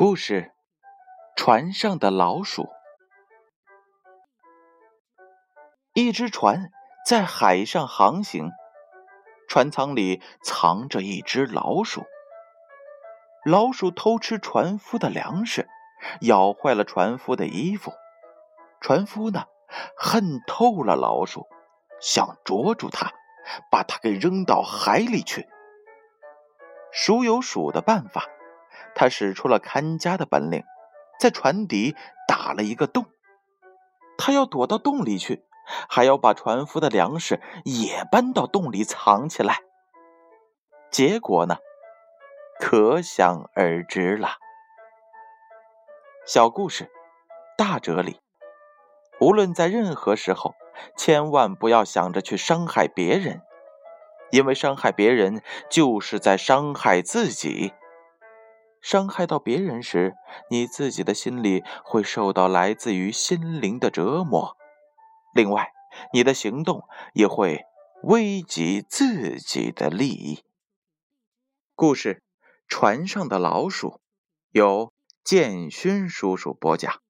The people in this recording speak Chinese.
故事：船上的老鼠。一只船在海上航行，船舱里藏着一只老鼠。老鼠偷吃船夫的粮食，咬坏了船夫的衣服。船夫呢，恨透了老鼠，想捉住它，把它给扔到海里去。鼠有鼠的办法。他使出了看家的本领，在船底打了一个洞。他要躲到洞里去，还要把船夫的粮食也搬到洞里藏起来。结果呢，可想而知了。小故事，大哲理。无论在任何时候，千万不要想着去伤害别人，因为伤害别人就是在伤害自己。伤害到别人时，你自己的心里会受到来自于心灵的折磨。另外，你的行动也会危及自己的利益。故事：船上的老鼠，由建勋叔叔播讲。